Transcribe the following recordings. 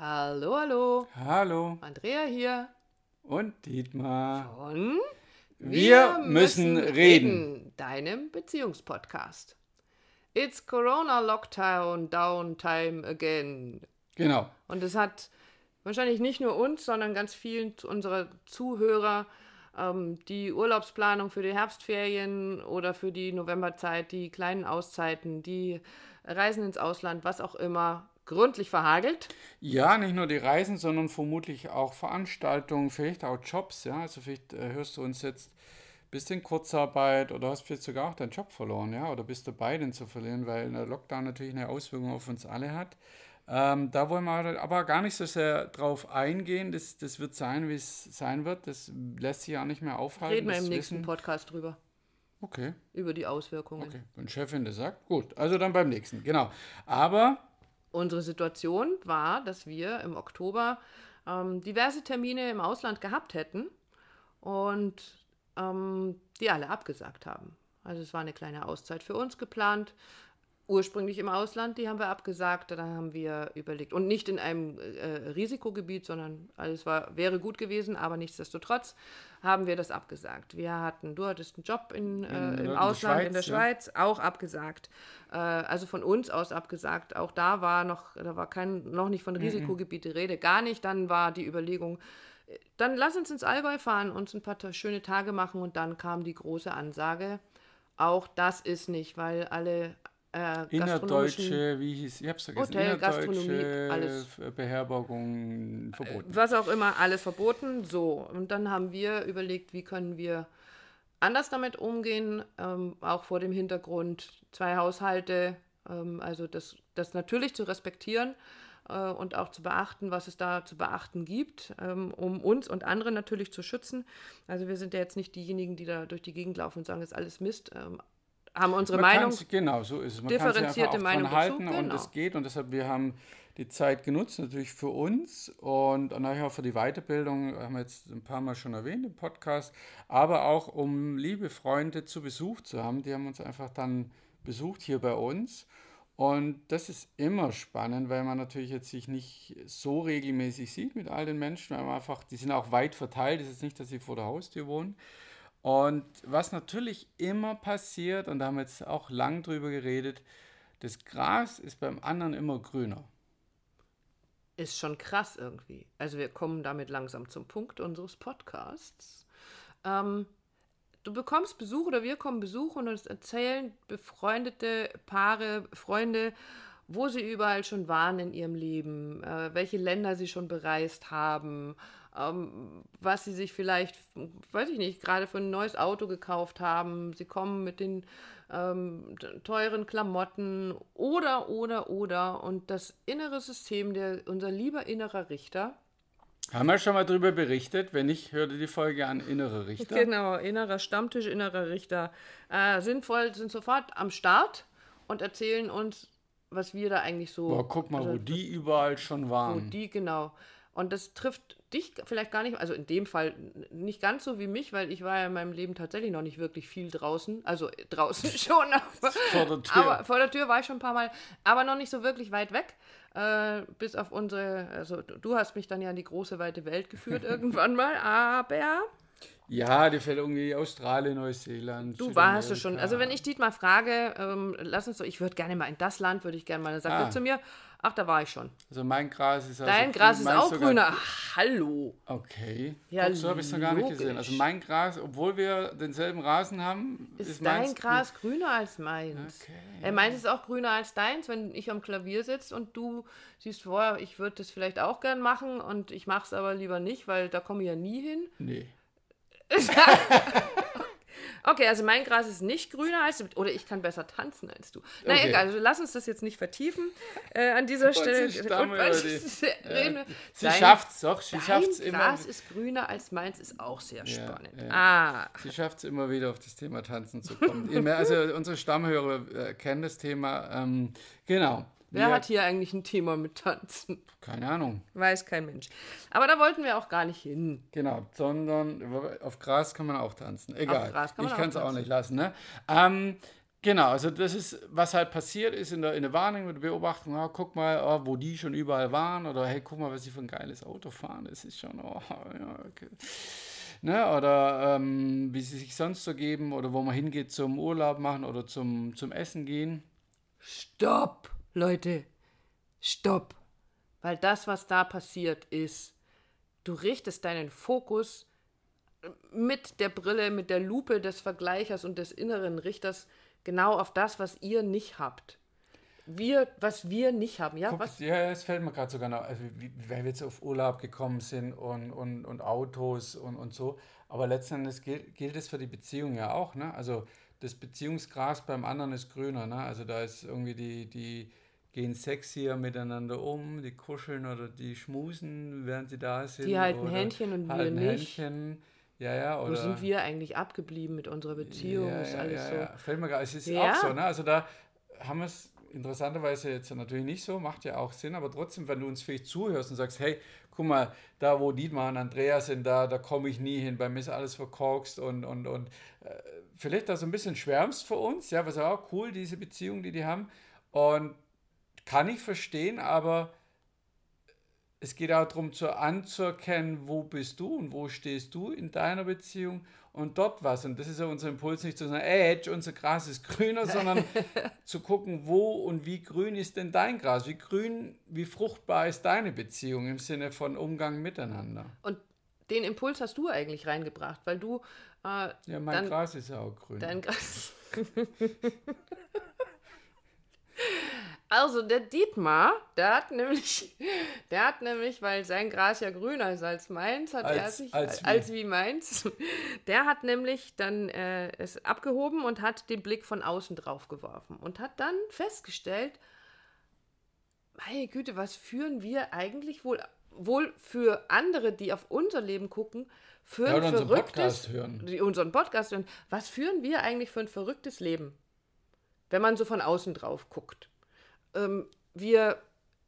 Hallo, hallo. Hallo. Andrea hier. Und Dietmar. Von Wir müssen reden. Deinem Beziehungspodcast. It's Corona Lockdown Downtime again. Genau. Und es hat wahrscheinlich nicht nur uns, sondern ganz vielen unserer Zuhörer ähm, die Urlaubsplanung für die Herbstferien oder für die Novemberzeit, die kleinen Auszeiten, die Reisen ins Ausland, was auch immer, gründlich verhagelt. Ja, nicht nur die Reisen, sondern vermutlich auch Veranstaltungen, vielleicht auch Jobs. Ja, also vielleicht äh, hörst du uns jetzt bist in Kurzarbeit oder hast vielleicht sogar auch deinen Job verloren, ja, oder bist dabei, den zu verlieren, weil der Lockdown natürlich eine Auswirkung auf uns alle hat. Ähm, da wollen wir aber gar nicht so sehr drauf eingehen. Das, das wird sein, wie es sein wird. Das lässt sich ja nicht mehr aufhalten. Reden wir im nächsten Wissen. Podcast drüber. Okay, Über die Auswirkungen. okay. Wenn Chefin das sagt, gut. Also dann beim nächsten, genau. Aber Unsere Situation war, dass wir im Oktober ähm, diverse Termine im Ausland gehabt hätten und ähm, die alle abgesagt haben. Also es war eine kleine Auszeit für uns geplant. Ursprünglich im Ausland, die haben wir abgesagt, da haben wir überlegt. Und nicht in einem äh, Risikogebiet, sondern alles war, wäre gut gewesen, aber nichtsdestotrotz haben wir das abgesagt. Wir hatten, du hattest einen Job in, äh, In im der Ausland, in der Schweiz, ja. Schweiz, auch abgesagt. Äh, also von uns aus abgesagt. Auch da war noch, da war kein, noch nicht von Risikogebiet die Rede, gar nicht. Dann war die Überlegung, äh, dann lass uns ins Allgäu fahren, uns ein paar schöne Tage machen und dann kam die große Ansage. Auch das ist nicht, weil alle äh, innerdeutsche, wie hieß, ich hab's vergessen, Hotel, Gastronomie, alles. F- Beherbergung verboten. was auch immer, alles verboten. So, und dann haben wir überlegt, wie können wir anders damit umgehen, ähm, auch vor dem Hintergrund zwei Haushalte, ähm, also das, das natürlich zu respektieren äh, und auch zu beachten, was es da zu beachten gibt, ähm, um uns und andere natürlich zu schützen. Also wir sind ja jetzt nicht diejenigen, die da durch die Gegend laufen und sagen, das ist alles Mist. Haben unsere Man Meinung. genau, so ist es. Man kann differenzierte auch Meinung halten dazu, und genau. es geht und deshalb wir haben die Zeit genutzt natürlich für uns und natürlich auch für die Weiterbildung, haben wir jetzt ein paar Mal schon erwähnt im Podcast, aber auch um liebe Freunde zu Besuch zu haben, die haben uns einfach dann besucht hier bei uns und das ist immer spannend, weil man natürlich jetzt sich nicht so regelmäßig sieht mit all den Menschen, weil man einfach, die sind auch weit verteilt, es ist nicht, dass sie vor der Haustür wohnen. Und was natürlich immer passiert, und da haben wir jetzt auch lang drüber geredet, das Gras ist beim anderen immer grüner. Ist schon krass irgendwie. Also wir kommen damit langsam zum Punkt unseres Podcasts. Ähm, du bekommst Besuch oder wir kommen Besuch und uns erzählen befreundete Paare, Freunde, wo sie überall schon waren in ihrem Leben, äh, welche Länder sie schon bereist haben, ähm, was sie sich vielleicht, weiß ich nicht, gerade für ein neues Auto gekauft haben. Sie kommen mit den ähm, teuren Klamotten oder, oder, oder. Und das innere System, der, unser lieber innerer Richter, Haben wir schon mal drüber berichtet? Wenn nicht, hör dir die Folge an, innere Richter. Genau, innerer Stammtisch, innerer Richter äh, sind, voll, sind sofort am Start und erzählen uns, was wir da eigentlich so. Boah, guck mal, also, wo die überall schon wo waren. die, genau. Und das trifft dich vielleicht gar nicht, also in dem Fall nicht ganz so wie mich, weil ich war ja in meinem Leben tatsächlich noch nicht wirklich viel draußen. Also äh, draußen schon, aber Vor der Tür. aber vor der Tür war ich schon ein paar Mal, aber noch nicht so wirklich weit weg. Äh, bis auf unsere, also du hast mich dann ja in die große weite Welt geführt irgendwann mal, aber Ja, die fällt irgendwie Australien, Neuseeland. Du warst du schon. Also wenn ich Dietmar frage, ähm, lass uns so, ich würde gerne mal in das Land, würde ich gerne mal, dann sagt Ah. er zu mir, ach, da war ich schon. Also mein Gras ist also Dein Gras ist meins auch grüner. Ach, hallo. Okay. Ja, Guck, so habe ich es noch gar nicht gesehen. Also mein Gras, obwohl wir denselben Rasen haben, Ist, ist, dein meins Gras grüner als meins? Okay, Er meint es ist auch grüner als deins, wenn ich am Klavier sitze und du siehst vor, ich würde das vielleicht auch gern machen und ich mache es aber lieber nicht, weil da komme ich ja nie hin. Nee. Okay, also mein Gras ist nicht grüner als du. Oder ich kann besser tanzen als du. Na Okay. egal, also lass uns das jetzt nicht vertiefen äh, an dieser Stelle. sie die- reden wir- Sie Dein- schafft's doch, sie Dein schafft's immer. Gras ist grüner als meins, ist auch sehr spannend. ja. Ah, Sie schafft es immer wieder auf das Thema Tanzen zu kommen. Also unsere Stammhörer äh, kennen das Thema. Ähm, genau. Wer Wir- hat hier eigentlich ein Thema mit Tanzen? Keine Ahnung. Weiß kein Mensch. Aber da wollten wir auch gar nicht hin. Genau, sondern auf Gras kann man auch tanzen. Egal. Gras kann man ich kann es auch nicht lassen. Ne? Ähm, Genau, also das ist, was halt passiert ist in der, in der Wahrnehmung, der Beobachtung, ah, guck mal, oh, wo die schon überall waren oder hey, guck mal, was sie für ein geiles Auto fahren, das ist schon, oh, ja, okay. Ne, oder ähm, wie sie sich sonst so geben oder wo man hingeht zum Urlaub machen oder zum, zum Essen gehen. Stopp, Leute, stopp. Weil das, was da passiert, ist, du richtest deinen Fokus mit der Brille, mit der Lupe des Vergleichers und des inneren Richters genau auf das, was ihr nicht habt. Wir, was wir nicht haben, ja? Guck, was? Ja, es fällt mir gerade sogar noch, also weil wir jetzt auf Urlaub gekommen sind und, und, und Autos und, und so. Aber letztendlich gilt, gilt es für die Beziehung ja auch, ne? Also das Beziehungsgras beim anderen ist grüner, ne? Also da ist irgendwie die, die gehen sexier miteinander um, die kuscheln oder die schmusen, während sie da sind. Die halten Händchen und wir nicht. Händchen. Ja, ja, oder, Wo sind wir eigentlich abgeblieben mit unserer Beziehung? Ja, ist ja, alles ja, so. ja. Fällt mir gerade, es ist Ja. auch so, ne? Also da haben wir es interessanterweise jetzt natürlich nicht so, macht ja auch Sinn, aber trotzdem, wenn du uns vielleicht zuhörst und sagst, hey, guck mal, da wo Dietmar und Andreas sind, da, da komme ich nie hin, bei mir ist alles verkorkst und, und, und äh, vielleicht da so ein bisschen schwärmst für uns, ja, was auch cool, diese Beziehung, die die haben und kann ich verstehen, aber es geht auch darum, zu anzuerkennen, wo bist du und wo stehst du in deiner Beziehung und dort was. Und das ist ja unser Impuls, nicht zu sagen, ey, Edge, unser Gras ist grüner, sondern zu gucken, wo und wie grün ist denn dein Gras? Wie grün, wie fruchtbar ist deine Beziehung im Sinne von Umgang miteinander? Und den Impuls hast du eigentlich reingebracht, weil du äh, Ja, mein Dann- Gras ist ja auch grün. dein Gras. Also der Dietmar, der hat nämlich, der hat nämlich, weil sein Gras ja grüner ist als meins, hat er Als- sich als als, wie? meins, der hat nämlich dann äh, es abgehoben und hat den Blick von außen drauf geworfen und hat dann festgestellt, meine Güte, was führen wir eigentlich wohl, wohl für andere, die auf unser Leben gucken, für Ja, ein oder unseren verrücktes, Podcast hören. die unseren Podcast hören, was führen wir eigentlich für ein verrücktes Leben, wenn man so von außen drauf guckt? Ähm, wir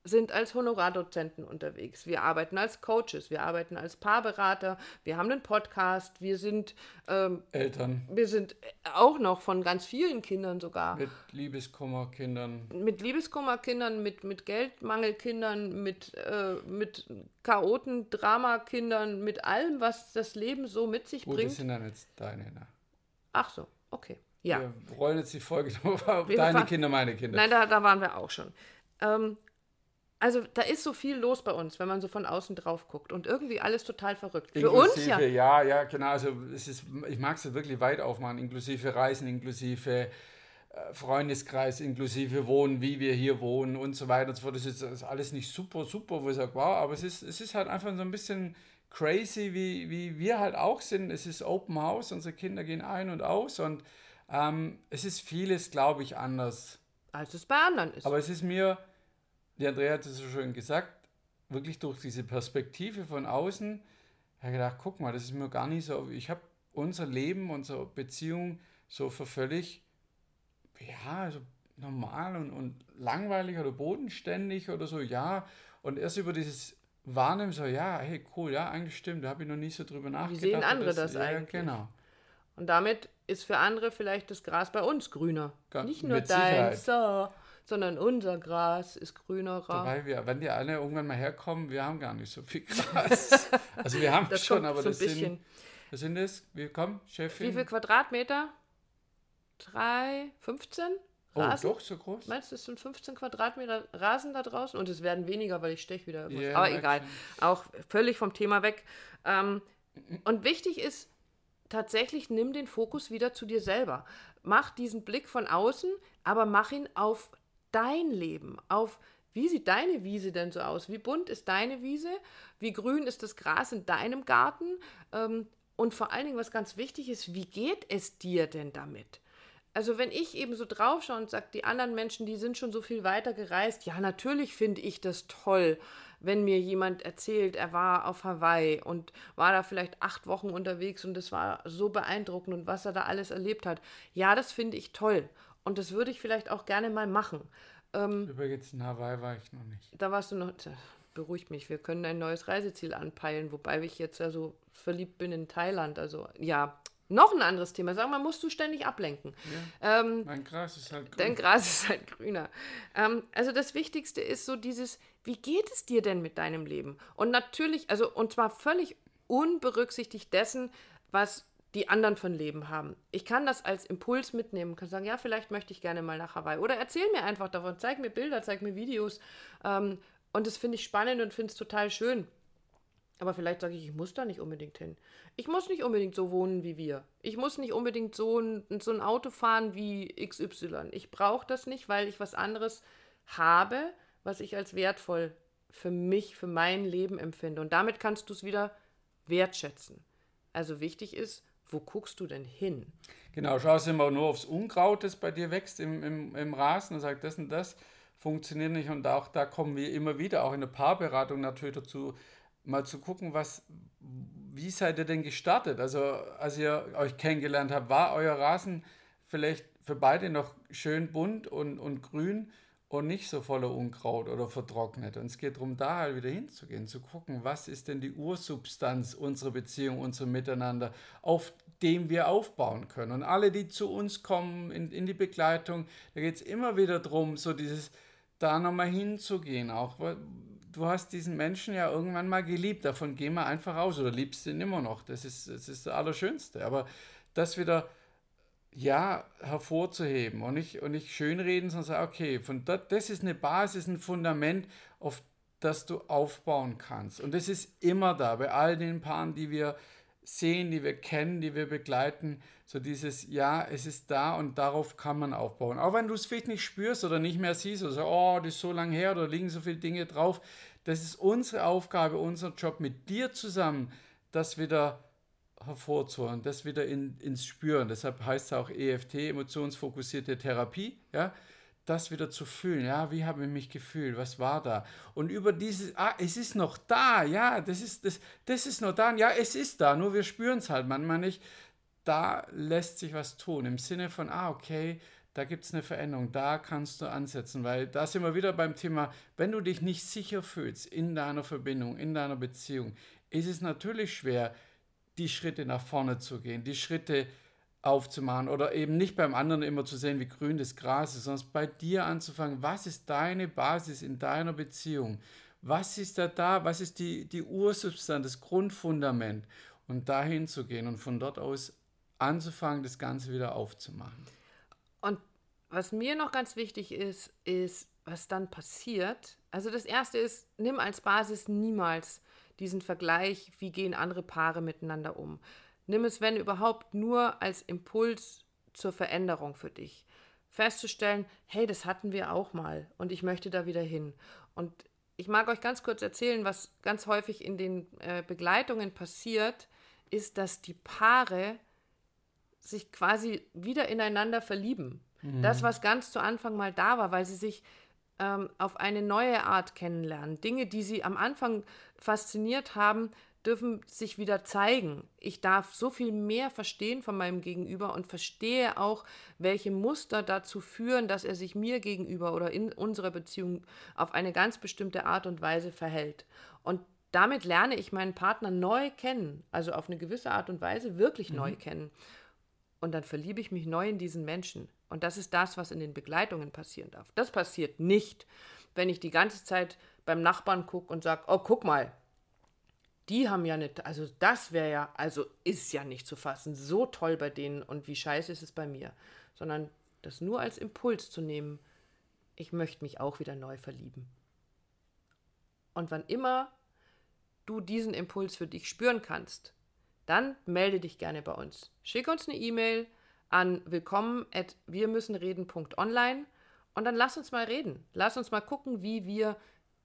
sind als Honorardozenten unterwegs, wir arbeiten als Coaches, wir arbeiten als Paarberater, wir haben einen Podcast, wir sind, ähm, Eltern wir sind auch noch von ganz vielen Kindern sogar mit Liebeskummerkindern. mit Liebeskummerkindern, mit, mit Geldmangelkindern, mit, äh, mit Chaoten, Dramakindern, mit allem, was das Leben so mit sich Gut, das bringt. sind dann jetzt deine. Ne? Ach so, okay. Ja. Wir rollen jetzt die Folge auf deine Kinder, meine Kinder. Nein, da, da waren wir auch schon. Ähm, also da ist so viel los bei uns, wenn man so von außen drauf guckt. Und irgendwie alles total verrückt. Für uns ja. Ja, ja, genau. Also es ist, ich mag es wirklich weit aufmachen, inklusive Reisen, inklusive äh, Freundeskreis, inklusive Wohnen, wie wir hier wohnen und so weiter und so fort. Das ist, das ist alles nicht super, super, wo ich sage, wow, aber es ist, es ist halt einfach so ein bisschen crazy, wie, wie wir halt auch sind. Es ist Open House, unsere Kinder gehen ein und aus und ähm, es ist vieles, glaube ich, anders. Als es bei anderen ist. Aber es ist mir, die Andrea hat es so schön gesagt, wirklich durch diese Perspektive von außen, habe ich gedacht, guck mal, das ist mir gar nicht so. Ich habe unser Leben, unsere Beziehung so für völlig, ja, so normal und, und langweilig oder bodenständig oder so, ja. Und erst über dieses Wahrnehmen, so, ja, hey, cool, ja, eigentlich stimmt, da habe ich noch nie so drüber nachgedacht. sehen andere Und das ja, eigentlich? Genau. Und damit ist für andere vielleicht das Gras bei uns grüner. Ga- Nicht nur dein, so, sondern unser Gras ist. Dabei, wir, wenn die alle irgendwann mal herkommen, wir haben gar nicht so viel Gras. also wir haben Das schon, aber so das bisschen. sind, was sind das? Wie komm, Chefin? Wie viel Quadratmeter? Drei, 15? oh, Rasen? doch, so groß? Meinst du, es sind 15 Quadratmeter Rasen da draußen? Und es werden weniger, weil ich steche wieder. Ja, Aber egal. Auch völlig vom Thema weg. Ähm, und wichtig ist, tatsächlich nimm den Fokus wieder zu dir selber. Mach diesen Blick von außen, aber mach ihn auf dein Leben, auf wie sieht deine Wiese denn so aus? Wie bunt ist deine Wiese? Wie grün ist das Gras in deinem Garten? Ähm, und vor allen Dingen, was ganz wichtig ist, wie geht es dir denn damit? Also wenn ich eben so drauf schaue und sage, die anderen Menschen, die sind schon so viel weiter gereist, ja, natürlich finde ich das toll, wenn mir jemand erzählt, er war auf Hawaii und war da vielleicht acht Wochen unterwegs und das war so beeindruckend und was er da alles erlebt hat. Ja, das finde ich toll und das würde ich vielleicht auch gerne mal machen. Übrigens, in Hawaii war ich noch nicht. Da warst du noch, beruhigt mich, wir können ein neues Reiseziel anpeilen, wobei ich jetzt ja so verliebt bin in Thailand, also ja, Noch ein anderes Thema. Sag mal, musst du ständig ablenken. Ja, ähm, mein Gras ist halt grün. Dein Gras ist halt grüner. Ähm, also das Wichtigste ist so dieses, wie geht es dir denn mit deinem Leben? Und natürlich, also und zwar völlig unberücksichtigt dessen, was die anderen von Leben haben. Ich kann das als Impuls mitnehmen, kann sagen, ja, vielleicht möchte ich gerne mal nach Hawaii. Oder erzähl mir einfach davon, zeig mir Bilder, zeig mir Videos. Ähm, und das finde ich spannend und finde es total schön. Aber vielleicht sage ich, ich muss da nicht unbedingt hin. Ich muss nicht unbedingt so wohnen wie wir. Ich muss nicht unbedingt so ein, so ein Auto fahren wie XY. Ich brauche das nicht, weil ich was anderes habe, was ich als wertvoll für mich, für mein Leben empfinde. Und damit kannst du es wieder wertschätzen. Also wichtig ist, wo guckst du denn hin? Genau, schaust immer nur aufs Unkraut, das bei dir wächst im, im, im Rasen und sagst, das und das funktioniert nicht. Und auch da kommen wir immer wieder, auch in der Paarberatung natürlich dazu, mal zu gucken, was, wie seid ihr denn gestartet? Also, als ihr euch kennengelernt habt, war euer Rasen vielleicht für beide noch schön bunt und, und grün und nicht so voller Unkraut oder vertrocknet. Und es geht darum, da halt wieder hinzugehen, zu gucken, was ist denn die Ursubstanz unserer Beziehung, unserem Miteinander, auf dem wir aufbauen können. Und alle, die zu uns kommen in, in die Begleitung, da geht es immer wieder darum, so dieses, da nochmal hinzugehen, auch du hast diesen Menschen ja irgendwann mal geliebt, davon gehen wir einfach aus oder liebst ihn immer noch. Das ist das, ist das Allerschönste. Aber das wieder, ja, hervorzuheben und nicht, und nicht schönreden, sondern sagen, okay, von dort, das ist eine Basis, ein Fundament, auf das du aufbauen kannst. Und das ist immer da, bei all den Paaren, die wir sehen, die wir kennen, die wir begleiten, so dieses, ja, es ist da und darauf kann man aufbauen. Auch wenn du es vielleicht nicht spürst oder nicht mehr siehst oder so, oh, das ist so lange her oder liegen so viele Dinge drauf, das ist unsere Aufgabe, unser Job mit dir zusammen, das wieder hervorzuholen, das wieder in, ins Spüren. Deshalb heißt es auch EFT, emotionsfokussierte Therapie, ja, das wieder zu fühlen. Ja, wie habe ich mich gefühlt? Was war da? Und über dieses, ah, es ist noch da, ja, das ist, das, das ist noch da. Ja, es ist da, nur wir spüren es halt manchmal nicht. Da lässt sich was tun. Im Sinne von, ah, okay, da gibt es eine Veränderung, da kannst du ansetzen, weil da sind wir wieder beim Thema, wenn du dich nicht sicher fühlst in deiner Verbindung, in deiner Beziehung, ist es natürlich schwer, die Schritte nach vorne zu gehen, die Schritte aufzumachen oder eben nicht beim anderen immer zu sehen, wie grün das Gras ist, sondern bei dir anzufangen, was ist deine Basis in deiner Beziehung? Was ist da da? Was ist die, die Ursubstanz, das Grundfundament? Und dahin zu gehen und von dort aus anzufangen, das Ganze wieder aufzumachen. Und was mir noch ganz wichtig ist, ist, was dann passiert. Also das Erste ist, nimm als Basis niemals diesen Vergleich, wie gehen andere Paare miteinander um. Nimm es, wenn überhaupt, nur als Impuls zur Veränderung für dich. Festzustellen, hey, das hatten wir auch mal und ich möchte da wieder hin. Und ich mag euch ganz kurz erzählen, was ganz häufig in den äh, Begleitungen passiert, ist, dass die Paare sich quasi wieder ineinander verlieben. Mhm. Das, was ganz zu Anfang mal da war, weil sie sich ähm, auf eine neue Art kennenlernen. Dinge, die sie am Anfang fasziniert haben, dürfen sich wieder zeigen. Ich darf so viel mehr verstehen von meinem Gegenüber und verstehe auch, welche Muster dazu führen, dass er sich mir gegenüber oder in unserer Beziehung auf eine ganz bestimmte Art und Weise verhält. Und damit lerne ich meinen Partner neu kennen, also auf eine gewisse Art und Weise wirklich mhm. neu kennen. Und dann verliebe ich mich neu in diesen Menschen. Und das ist das, was in den Begleitungen passieren darf. Das passiert nicht, wenn ich die ganze Zeit beim Nachbarn gucke und sage, oh, guck mal, die haben ja nicht, also das wäre ja, also ist ja nicht zu fassen, so toll bei denen und wie scheiße ist es bei mir. Sondern das nur als Impuls zu nehmen, ich möchte mich auch wieder neu verlieben. Und wann immer du diesen Impuls für dich spüren kannst, dann melde dich gerne bei uns. Schick uns eine E-Mail an willkommen at wirmüssenreden.online und dann lass uns mal reden. Lass uns mal gucken, wie wir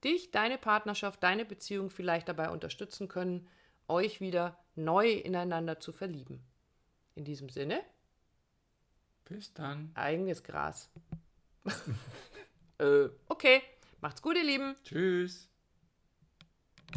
dich, deine Partnerschaft, deine Beziehung vielleicht dabei unterstützen können, euch wieder neu ineinander zu verlieben. In diesem Sinne. Bis dann. Eigenes Gras. äh, okay. Macht's gut, ihr Lieben. Tschüss.